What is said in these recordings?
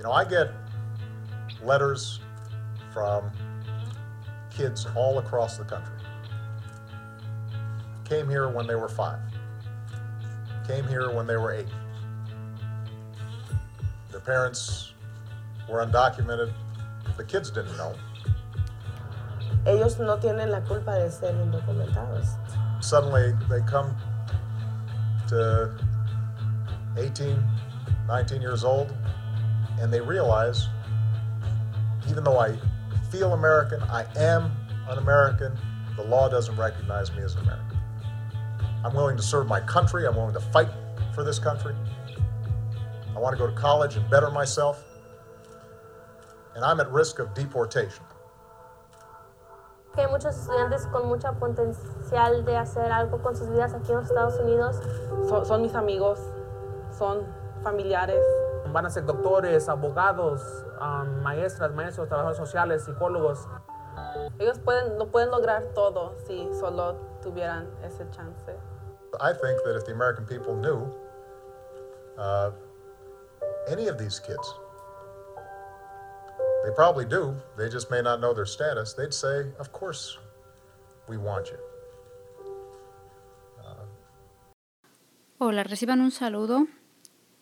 You know, I get letters from kids all across the country. Came here when they were five. Came here when they were eight. Their parents were undocumented. The kids didn't know. Ellos no tienen la culpa de ser indocumentados. Suddenly they come to 18, 19 years old, and they realize even though I feel American, I am an American, the law doesn't recognize me as an American. I'm willing to serve my country, I'm willing to fight for this country. I want to go to college and better myself, and I'm at risk of deportation. que hay muchos estudiantes con mucha potencial de hacer algo con sus vidas aquí en los Estados Unidos. Son, son mis amigos, son familiares. Van a ser doctores, abogados, um, maestras, maestros, trabajadores sociales, psicólogos. Ellos pueden, lo pueden lograr todo si solo tuvieran ese chance. I think that if the American people knew uh, any of these kids, they probably do, they just may not know their status, they'd say, Of course, we want you. Hola, reciban un saludo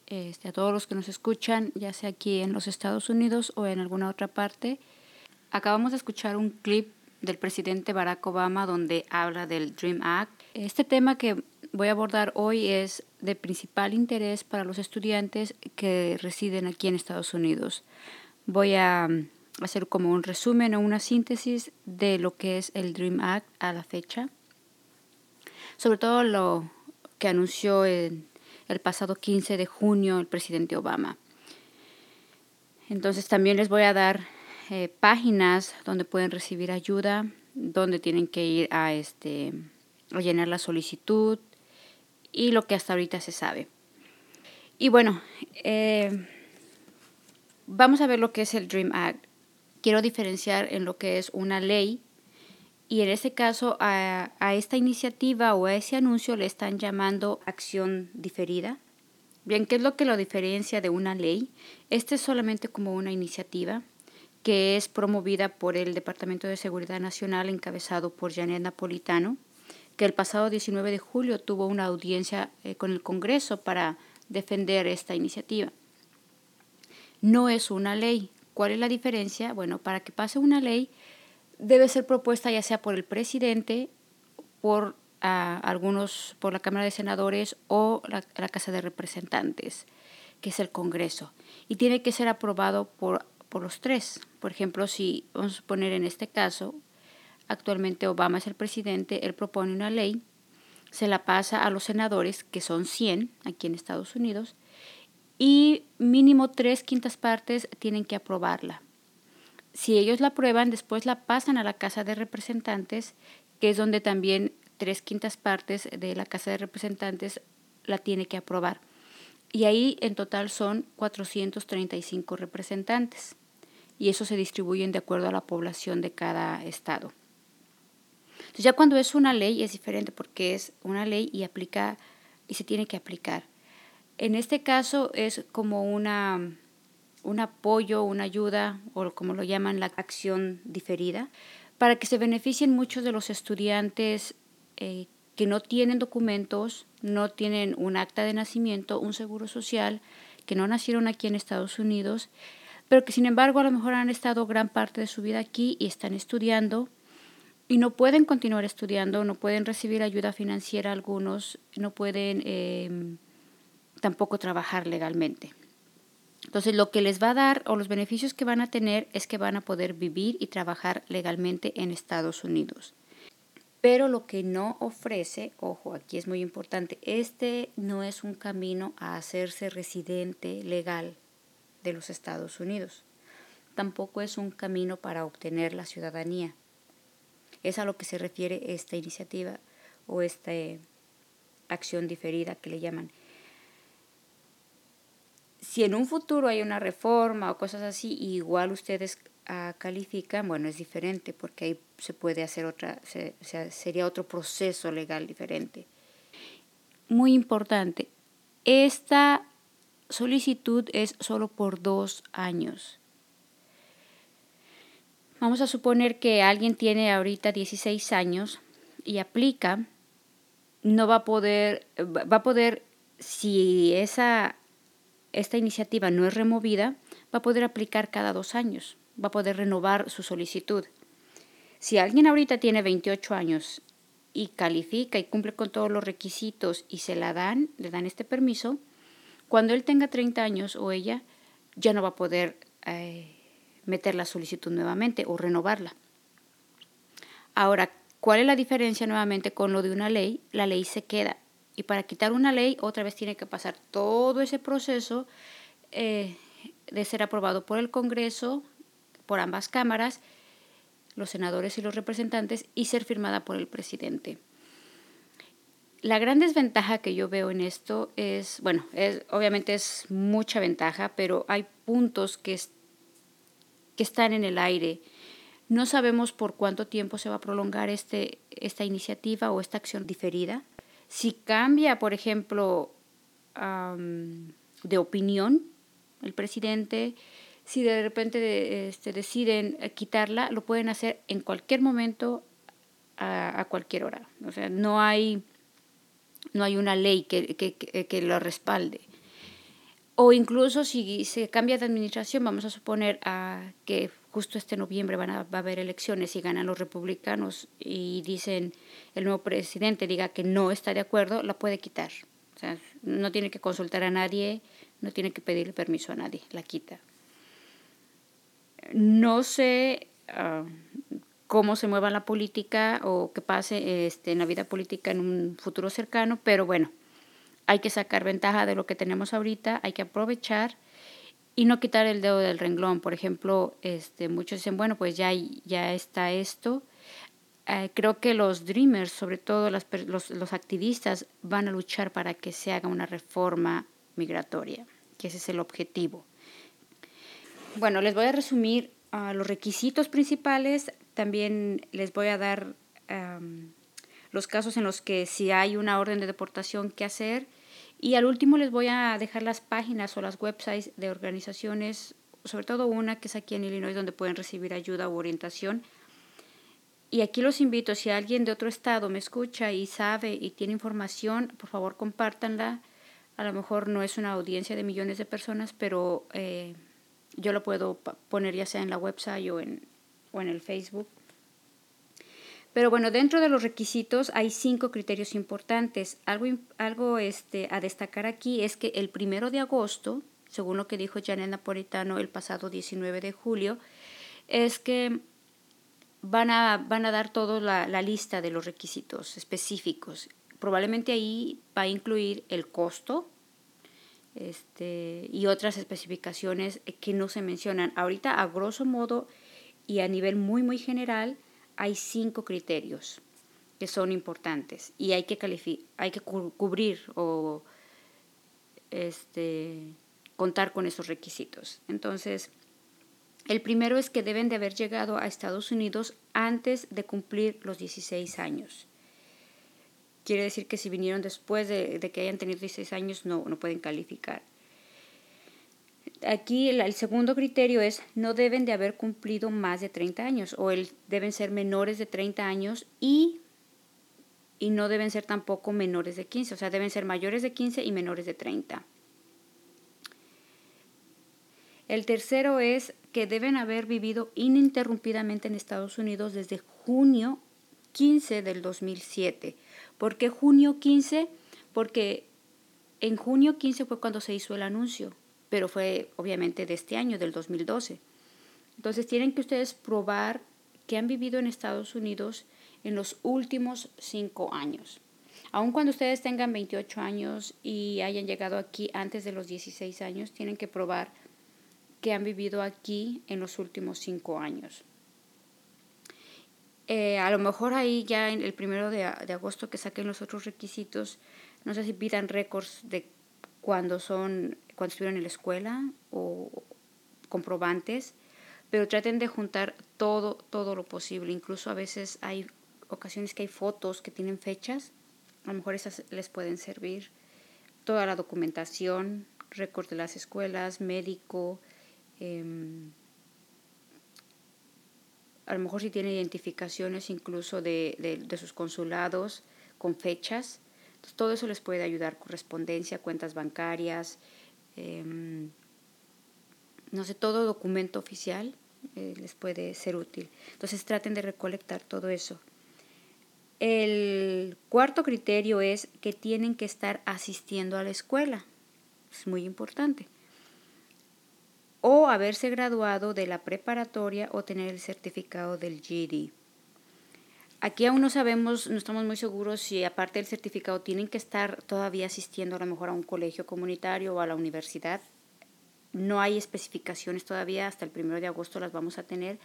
este, a todos los que nos escuchan, ya sea aquí en los Estados Unidos o en alguna otra parte. Acabamos de escuchar un clip del presidente Barack Obama donde habla del Dream Act. Este tema que voy a abordar hoy es de principal interés para los estudiantes que residen aquí en Estados Unidos. Voy a mm, hacer como un resumen o una síntesis de lo que es el Dream Act a la fecha. Sobre todo lo que anunció el, el pasado 15 de junio el presidente Obama. Entonces también les voy a dar eh, páginas donde pueden recibir ayuda, donde tienen que ir a, este, a llenar la solicitud y lo que hasta ahorita se sabe. Y bueno, eh, vamos a ver lo que es el Dream Act. Quiero diferenciar en lo que es una ley y en este caso a, a, esta iniciativa o a ese anuncio le están llamando acción diferida. Bien, ¿qué es lo que lo diferencia de una ley? Este es solamente como una iniciativa que es promovida por el Departamento de Seguridad Nacional encabezado por Janet Napolitano, que el pasado 19 de julio tuvo una audiencia eh, con el Congreso para defender esta iniciativa. No es una ley. ¿Cuál es la diferencia? Bueno, para que pase una ley debe ser propuesta ya sea por el presidente, por uh, algunos, por la Cámara de Senadores o la, la, Casa de Representantes, que es el Congreso. Y tiene que ser aprobado por, por los tres. Por ejemplo, si vamos a poner en este caso, actualmente Obama es el presidente, él propone una ley, se la pasa a los senadores, que son 100 aquí en Estados Unidos, y mínimo tres quintas partes tienen que aprobarla. Si ellos la aprueban, después la pasan a la Casa de Representantes, que es donde también tres quintas partes de la Casa de Representantes la tiene que aprobar. Y ahí en total son 435 representantes. Y eso se distribuyen de acuerdo a la población de cada estado. Entonces ya cuando es una ley es diferente porque es una ley y aplica y se tiene que aplicar. En este caso es como una un apoyo, una ayuda o como lo llaman la acción diferida, para que se beneficien muchos de los estudiantes eh, que no tienen documentos, no tienen un acta de nacimiento, un seguro social, que no nacieron aquí en Estados Unidos, pero que sin embargo a lo mejor han estado gran parte de su vida aquí y están estudiando y no pueden continuar estudiando, no pueden recibir ayuda financiera algunos, no pueden eh, tampoco trabajar legalmente. Entonces, lo que les va a dar o los beneficios que van a tener es que van a poder vivir y trabajar legalmente en Estados Unidos. Pero lo que no ofrece, ojo, aquí es muy importante, este no es un camino a hacerse residente legal de los Estados Unidos. Tampoco es un camino para obtener la ciudadanía. Es a lo que se refiere esta iniciativa o esta acción diferida que le llaman si en un futuro hay una reforma o cosas así, igual ustedes uh, califican, bueno, es diferente porque ahí se puede hacer otra, se, sería otro proceso legal diferente. Muy importante, esta solicitud es solo por dos años. Vamos a suponer que alguien tiene ahorita 16 años y aplica, no va a poder, va a poder, si esa, esta iniciativa no es removida, va a poder aplicar cada dos años, va a poder renovar su solicitud. Si alguien ahorita tiene 28 años y califica y cumple con todos los requisitos y se la dan, le dan este permiso, cuando él tenga 30 años o ella, ya no va a poder eh, meter la solicitud nuevamente o renovarla. Ahora, ¿cuál es la diferencia nuevamente con lo de una ley? La ley se queda. Y para quitar una ley, otra vez tiene que pasar todo ese proceso eh, de ser aprobado por el Congreso, por ambas cámaras, los senadores y los representantes, y ser firmada por el presidente. La gran desventaja que yo veo en esto es, bueno, es, obviamente es mucha ventaja, pero hay puntos que, que están en el aire. No sabemos por cuánto tiempo se va a prolongar este, esta iniciativa o esta acción diferida. Si cambia, por ejemplo, de opinión el presidente, si de repente este, deciden quitarla, lo pueden hacer en cualquier momento, a, a cualquier hora. O sea, no hay no hay una ley que, que, lo respalde. O incluso si se cambia de administración, vamos a suponer a que justo este noviembre van a, va a haber elecciones y ganan los republicanos y dicen el nuevo presidente diga que no está de acuerdo, la puede quitar. O sea, no tiene que consultar a nadie, no tiene que pedirle permiso a nadie, la quita. No sé ah, cómo se mueva la política o qué pase este, en la vida política en un futuro cercano, pero bueno, hay que sacar ventaja de lo que tenemos ahorita, hay que aprovechar y no quitar el dedo del renglón. Por ejemplo, este, muchos dicen, bueno, pues ya, ya está esto. Eh, creo que los Dreamers, sobre todo los, los activistas, van a luchar para que se haga una reforma migratoria, que ese es el objetivo. Bueno, les voy a resumir uh, los requisitos principales también les voy a dar los casos en los que si hay una orden de deportación que hacer. Y al último les voy a dejar las páginas o las websites de organizaciones, sobre todo una que es aquí en Illinois, donde pueden recibir ayuda u orientación. Y aquí los invito, si alguien de otro estado me escucha y sabe y tiene información, por favor compártanla. A lo mejor no es una audiencia de millones de personas, pero eh, yo lo puedo poner ya sea en la website o en, o en el Facebook. Pero bueno, dentro de los requisitos hay cinco criterios importantes. Algo, algo este, a destacar aquí es que el primero de agosto, según lo que dijo Janet Napolitano el pasado 19 de julio, es que van a, van a dar toda la, la lista de los requisitos específicos. Probablemente ahí va a incluir el costo, este, y otras especificaciones que no se mencionan. Ahorita, a grosso modo, y a nivel muy, muy general, hay cinco criterios que son importantes y hay que, hay que cubrir o este, contar con esos requisitos. Entonces, el primero es que deben de haber llegado a Estados Unidos antes de cumplir los 16 años. Quiere decir que si vinieron después de, de que hayan tenido 16 años no, no pueden calificar. Aquí el, segundo criterio es no deben de haber cumplido más de 30 años o el, deben ser menores de 30 años y, y no deben ser tampoco menores de 15, o sea, deben ser mayores de 15 y menores de 30. El tercero es que deben haber vivido ininterrumpidamente en Estados Unidos desde junio 15 del 2007. ¿Por qué junio 15? Porque en junio 15 fue cuando se hizo el anuncio pero fue obviamente de este año, del 2012. Entonces tienen que ustedes probar que han vivido en Estados Unidos en los últimos cinco años. Aun cuando ustedes tengan 28 años y hayan llegado aquí antes de los 16 años, tienen que probar que han vivido aquí en los últimos cinco años. Eh, a lo mejor ahí ya en el primero de, de, agosto que saquen los otros requisitos, no sé si pidan récords de cuando son cuando estuvieron en la escuela o comprobantes, pero traten de juntar todo, todo lo posible. Incluso a veces hay ocasiones que hay fotos que tienen fechas, a lo mejor esas les pueden servir. Toda la documentación récords de las escuelas, médico, em, a lo mejor si tiene identificaciones incluso de, de, sus consulados con fechas. Todo eso les puede ayudar, correspondencia, cuentas bancarias, em, no sé, todo documento oficial eh, les puede ser útil. Entonces traten de recolectar todo eso. El cuarto criterio es que tienen que estar asistiendo a la escuela. Es muy importante. O haberse graduado de la preparatoria o tener el certificado del GED. Aquí aún no sabemos, no estamos muy seguros si aparte del certificado tienen que estar todavía asistiendo a lo mejor a un colegio comunitario o a la universidad. No hay especificaciones todavía, hasta el primero de agosto las vamos a tener.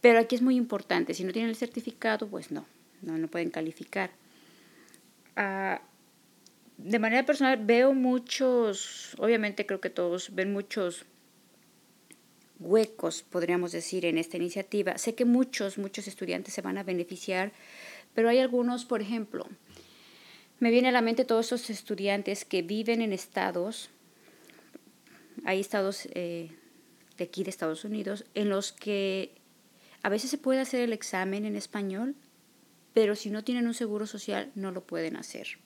Pero aquí es muy importante, si no tienen el certificado, pues no, no, no pueden calificar. Ah, de manera personal veo muchos, obviamente creo que todos ven muchos huecos, podríamos decir, en esta iniciativa. Sé que muchos, muchos estudiantes se van a beneficiar, pero hay algunos, por ejemplo, me viene a la mente todos esos estudiantes que viven en estados, hay estados eh, de aquí de Estados Unidos, en los que a veces se puede hacer el examen en español, pero si no tienen un seguro social no lo pueden hacer.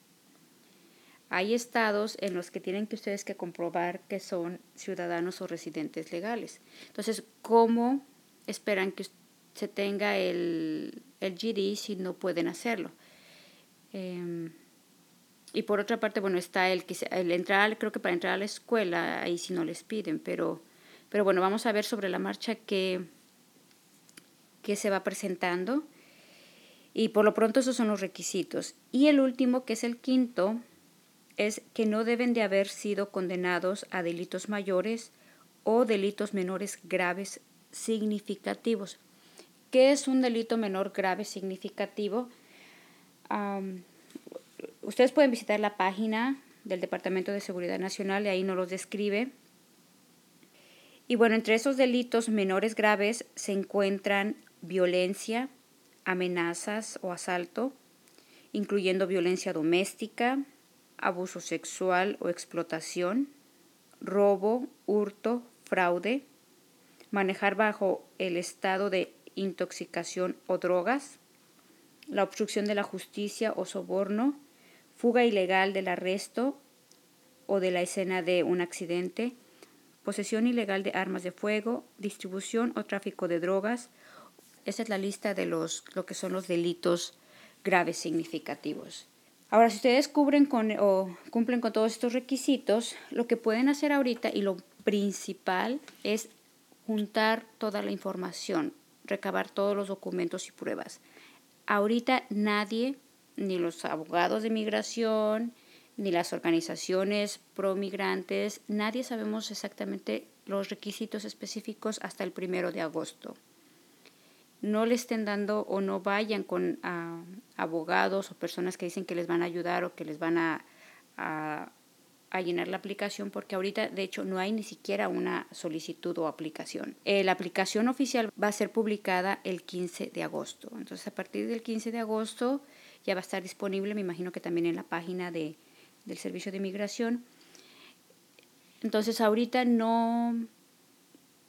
Hay estados en los que tienen que ustedes que comprobar que son ciudadanos o residentes legales. Entonces, ¿cómo esperan que se tenga el, el GD si no pueden hacerlo? Em, y por otra parte, bueno, está el que el entrar, creo que para entrar a la escuela, ahí sí no les piden, pero, pero bueno, vamos a ver sobre la marcha qué, qué se va presentando. Y por lo pronto esos son los requisitos. Y el último, que es el quinto, es que no deben de haber sido condenados a delitos mayores o delitos menores graves significativos. ¿Qué es un delito menor grave significativo? ustedes pueden visitar la página del Departamento de Seguridad Nacional y ahí nos los describe. Y bueno, entre esos delitos menores graves se encuentran violencia, amenazas o asalto, incluyendo violencia doméstica, abuso sexual o explotación, robo, hurto, fraude, manejar bajo el estado de intoxicación o drogas, la obstrucción de la justicia o soborno, fuga ilegal del arresto o de la escena de un accidente, posesión ilegal de armas de fuego, distribución o tráfico de drogas. Esa es la lista de los, lo que son los delitos graves significativos. Ahora, si ustedes cubren con, o cumplen con todos estos requisitos, lo que pueden hacer ahorita y lo principal es juntar toda la información, recabar todos los documentos y pruebas. Ahorita nadie, ni los abogados de migración, ni las organizaciones pro migrantes, nadie sabemos exactamente los requisitos específicos hasta el primero de agosto no le estén dando o no vayan con ah, abogados o personas que dicen que les van a ayudar o que les van a, llenar la aplicación porque ahorita de hecho no hay ni siquiera una solicitud o aplicación. Eh, la aplicación oficial va a ser publicada el 15 de agosto. Entonces a partir del 15 de agosto ya va a estar disponible, me imagino que también en la página de, del Servicio de Migración. Entonces ahorita no,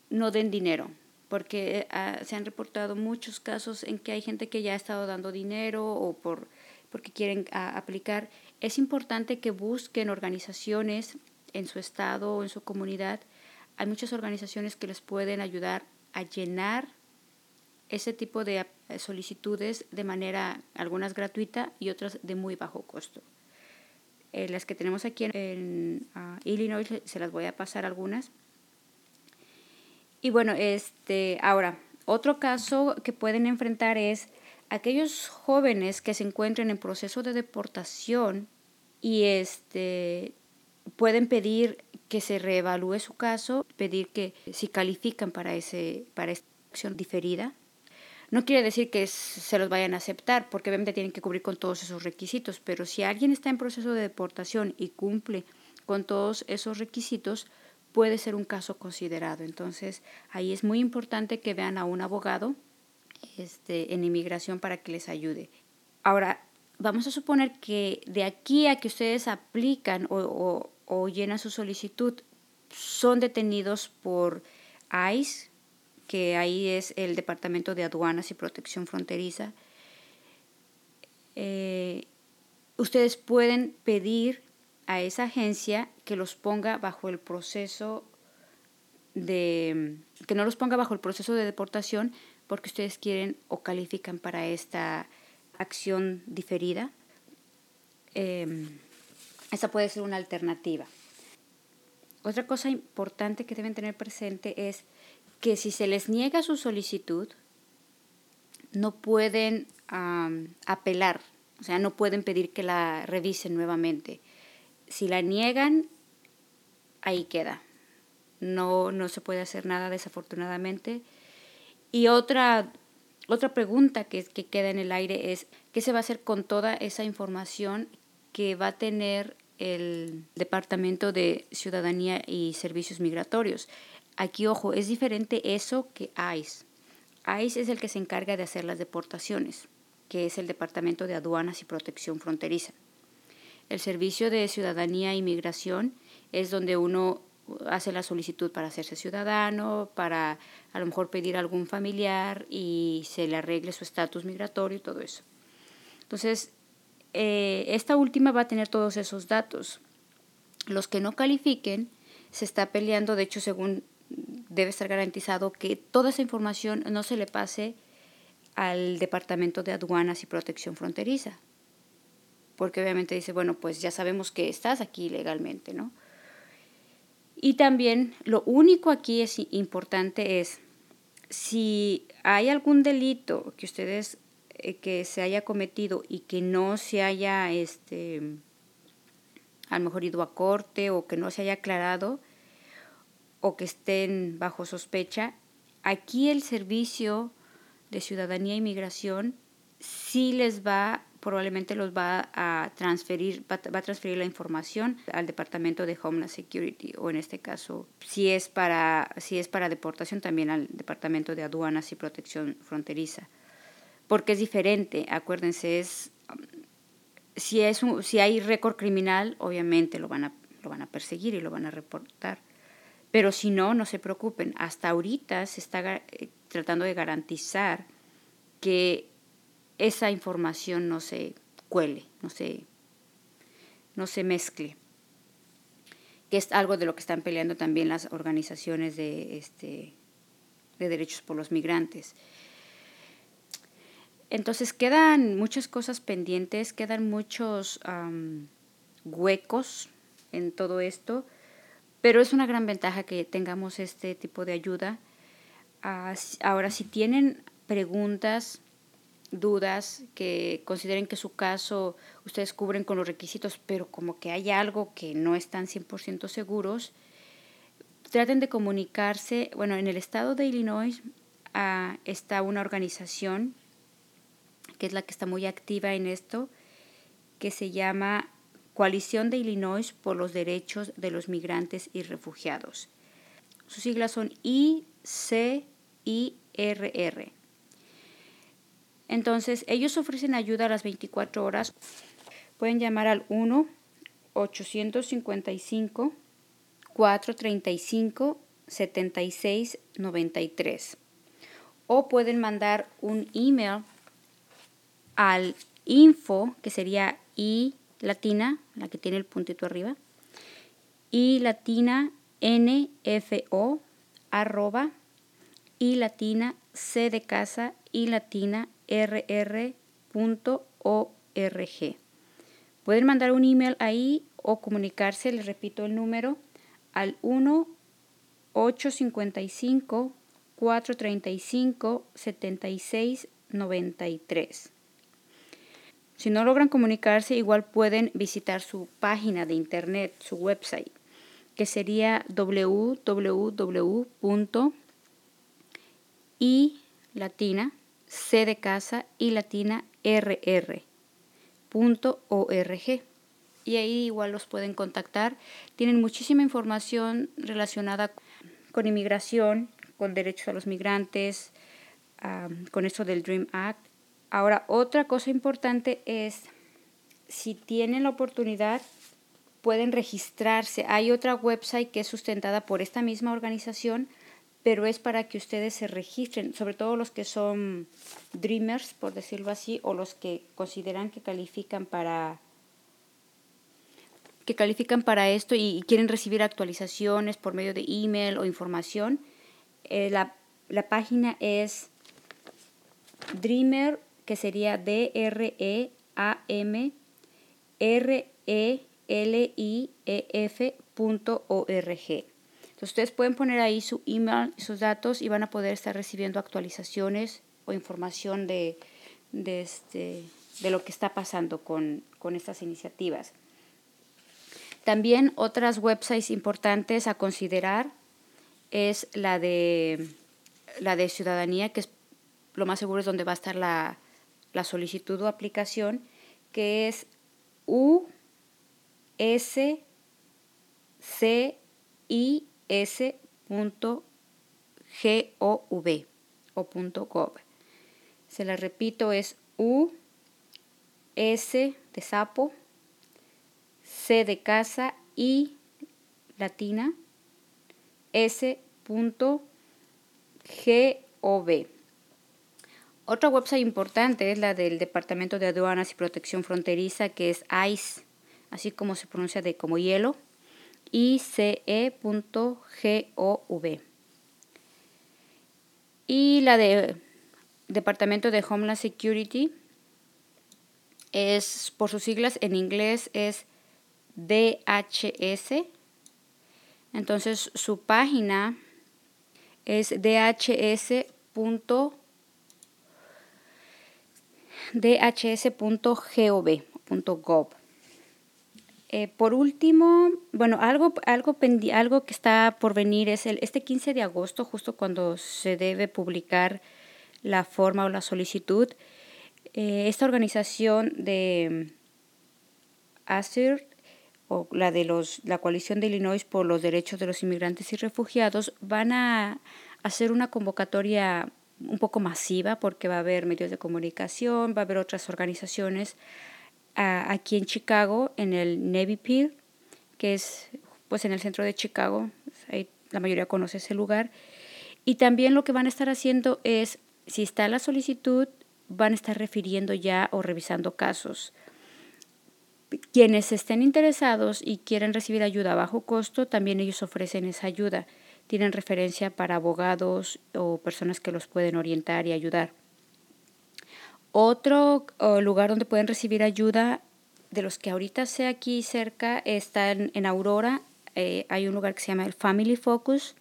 no den dinero porque ah, se han reportado muchos casos en que hay gente que ya ha estado dando dinero o por, porque quieren ah, aplicar. Es importante que busquen organizaciones en su estado o en su comunidad. Hay muchas organizaciones que les pueden ayudar a llenar ese tipo de ah, solicitudes de manera, algunas gratuita y otras de muy bajo costo. Eh, las que tenemos aquí en, en Illinois, se las voy a pasar algunas y bueno, este, ahora, otro caso que pueden enfrentar es aquellos jóvenes que se encuentren en proceso de deportación y este, pueden pedir que se reevalúe su caso, pedir que si califican para, ese, para esta acción diferida. No quiere decir que se los vayan a aceptar, porque obviamente tienen que cubrir con todos esos requisitos, pero si alguien está en proceso de deportación y cumple con todos esos requisitos, puede ser un caso considerado. Entonces, ahí es muy importante que vean a un abogado este, en inmigración para que les ayude. Ahora, vamos a suponer que de aquí a que ustedes aplican o, o llenan su solicitud, son detenidos por ICE, que ahí es el Departamento de Aduanas y Protección Fronteriza. Eh, ustedes pueden pedir a esa agencia que los ponga bajo el proceso de que no los ponga bajo el proceso de deportación porque ustedes quieren o califican para esta acción diferida. Eh, esa puede ser una alternativa. Otra cosa importante que deben tener presente es que si se les niega su solicitud, no pueden apelar, o sea, no pueden pedir que la revisen nuevamente. Si la niegan, ahí queda. No, no se puede hacer nada desafortunadamente. Y otra, otra pregunta que, que queda en el aire es, ¿qué se va a hacer con toda esa información que va a tener el Departamento de Ciudadanía y Servicios Migratorios. Aquí, ojo, es diferente eso que ICE. ICE es el que se encarga de hacer las deportaciones, que es el Departamento de Aduanas y Protección Fronteriza. El Servicio de Ciudadanía e Migración es donde uno hace la solicitud para hacerse ciudadano, para a lo mejor pedir a algún familiar y se le arregle su estatus migratorio y todo eso. Entonces, eh, esta última va a tener todos esos datos. Los que no califiquen, se está peleando, de hecho, según debe estar garantizado que toda esa información no se le pase al Departamento de Aduanas y Protección Fronteriza. Porque obviamente dice, bueno, pues ya sabemos que estás aquí legalmente, ¿no? Y también lo único aquí es importante es si hay algún delito que ustedes eh, que se haya cometido y que no se haya, este, a lo mejor ido a corte o que no se haya aclarado o que estén bajo sospecha, aquí el servicio de ciudadanía e inmigración sí les va, probablemente los va a transferir, va, a transferir la información al Departamento de Homeland Security o en este caso, si es para, si es para deportación, también al Departamento de Aduanas y Protección Fronteriza porque es diferente, acuérdense, es si es si hay récord criminal, obviamente lo van a lo van a perseguir y lo van a reportar. Pero si no, no se preocupen. Hasta ahorita se está eh, tratando de garantizar que esa información no se cuele, no se, no se mezcle. Que es algo de lo que están peleando también las organizaciones de, este, de derechos por los migrantes. Entonces quedan muchas cosas pendientes, quedan muchos huecos en todo esto, pero es una gran ventaja que tengamos este tipo de ayuda. Ah, ahora, si tienen preguntas, dudas, que consideren que su caso ustedes cubren con los requisitos, pero como que hay algo que no están 100% seguros, traten de comunicarse. Bueno, en el estado de Illinois ah, está una organización que es la que está muy activa en esto, que se llama Coalición de Illinois por los Derechos de los Migrantes y Refugiados. Sus siglas son ICIRR. Entonces, ellos ofrecen ayuda a las 24 horas. Pueden llamar al 1 855 435 7693 o pueden mandar un email al info, que sería I latina, la que tiene el puntito arriba, I latina NFO arroba I latina C de casa I latina RR punto org. Pueden mandar un email ahí o comunicarse, les repito el número, al 1 855 435 7693. Si no logran comunicarse, igual pueden visitar su página de internet, su website, que sería www.i latina c de casa y latina rr.org. Y ahí igual los pueden contactar. Tienen muchísima información relacionada con inmigración, con derechos a los migrantes, con esto del Dream Act Ahora, otra cosa importante es, si tienen la oportunidad, pueden registrarse. Hay otra website que es sustentada por esta misma organización, pero es para que ustedes se registren, sobre todo los que son dreamers, por decirlo así, o los que consideran que califican para que califican para esto y quieren recibir actualizaciones por medio de email o información. Eh, la, la página es Dreamer, que sería D-R-E-A-M-R-E L-I-E-F.org. Entonces ustedes pueden poner ahí su email, sus datos y van a poder estar recibiendo actualizaciones o información de, de, este, de lo que está pasando con, con estas iniciativas. También otras websites importantes a considerar es la de, la de ciudadanía, que es lo más seguro es donde va a estar la, la solicitud o aplicación, que es U S C I S G-O-V o punto gov. Se la repito, es U S de sapo, C de casa y latina S punto G-O-V. Otra website importante es la del Departamento de Aduanas y Protección Fronteriza, que es ICE así como se pronuncia de como hielo, ice.gov. Y la de Departamento de Homeland Security es, por sus siglas en inglés, es DHS. Entonces su página es dhs.gov. Eh, por último, bueno, algo, algo, algo que está por venir es el, este 15 de agosto, justo cuando se debe publicar la forma o la solicitud. Eh, esta organización de ASIR o la de los, la coalición de Illinois por los derechos de los inmigrantes y refugiados van a hacer una convocatoria un poco masiva porque va a haber medios de comunicación, va a haber otras organizaciones aquí en Chicago, en el Navy Pier, que es pues en el centro de Chicago, la mayoría conoce ese lugar. Y también lo que van a estar haciendo es, si está la solicitud, van a estar refiriendo ya o revisando casos. Quienes estén interesados y quieren recibir ayuda a bajo costo, también ellos ofrecen esa ayuda. Tienen referencia para abogados o personas que los pueden orientar y ayudar. Otro lugar donde pueden recibir ayuda de los que ahorita sé aquí cerca está en, Aurora. Eh, hay un lugar que se llama el Family Focus.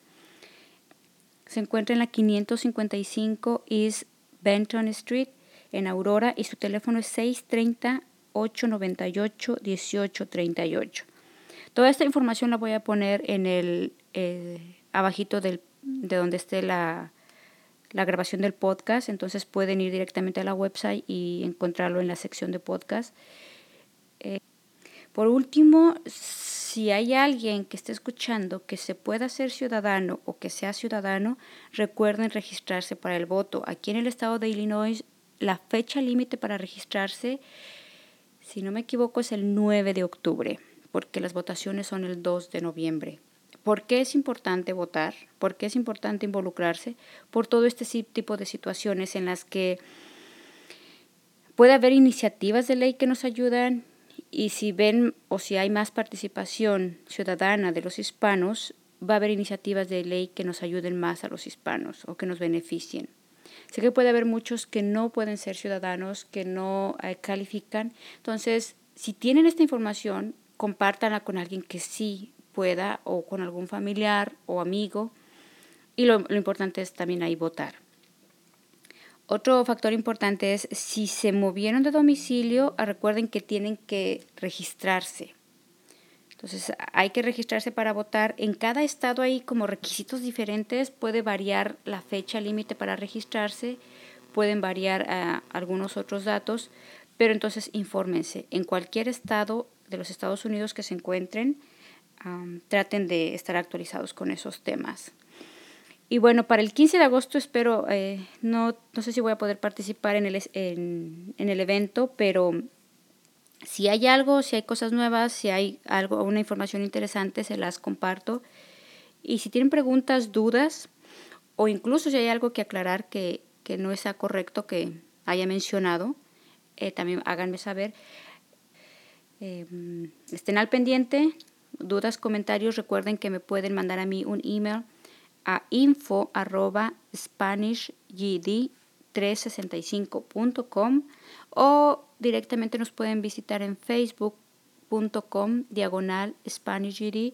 Se encuentra en la 555 East Benton Street en Aurora y su teléfono es 630 898 1838. Toda esta información la voy a poner en el eh, abajito del, de donde esté la, la grabación del podcast, entonces pueden ir directamente a la website y encontrarlo en la sección de podcast. Eh, por último, si hay alguien que esté escuchando que se pueda ser ciudadano o que sea ciudadano, recuerden registrarse para el voto. Aquí en el estado de Illinois, la fecha límite para registrarse, si no me equivoco, es el 9 de octubre, porque las votaciones son el 2 de noviembre. ¿Por qué es importante votar? ¿Por qué es importante involucrarse? Por todo este tipo de situaciones en las que puede haber iniciativas de ley que nos ayudan y si ven o si hay más participación ciudadana de los hispanos, va a haber iniciativas de ley que nos ayuden más a los hispanos o que nos beneficien. Sé que puede haber muchos que no pueden ser ciudadanos, que no eh, califican. Entonces, si tienen esta información, compártanla con alguien que sí o con algún familiar o amigo. Y lo, importante es también ahí votar. Otro factor importante es si se movieron de domicilio, recuerden que tienen que registrarse. Entonces hay que registrarse para votar. En cada estado hay como requisitos diferentes. Puede variar la fecha límite para registrarse, pueden variar ah, algunos otros datos, pero entonces infórmense. En cualquier estado de los Estados Unidos que se encuentren, traten de estar actualizados con esos temas. Y bueno, para el 15 de agosto espero, eh, no, no sé si voy a poder participar en el, en, el evento, pero Si hay algo, si hay cosas nuevas, si hay algo, una información interesante, se las comparto. Y si tienen preguntas, dudas, o incluso si hay algo que aclarar que, que no sea correcto que haya mencionado, eh, también háganme saber. Eh, estén al pendiente, dudas, comentarios, recuerden que me pueden mandar a mí un email a info arroba spanishgd365.com o directamente nos pueden visitar en facebook.com diagonal spanishgd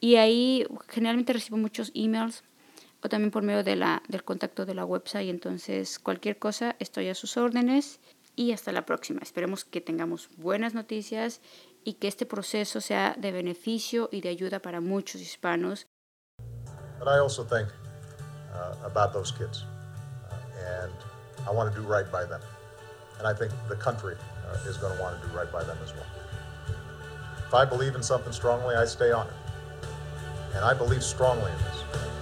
y ahí generalmente recibo muchos emails o también por medio de la, del contacto de la website. Entonces, cualquier cosa, estoy a sus órdenes y hasta la próxima. Esperemos que tengamos buenas noticias y que este proceso sea de beneficio y de ayuda para muchos hispanos. But I also think uh, about those kids, uh, and I want to do right by them. And I think the country uh, is going to want to do right by them as well. If I believe in something strongly, I stay on it. And I believe strongly in this.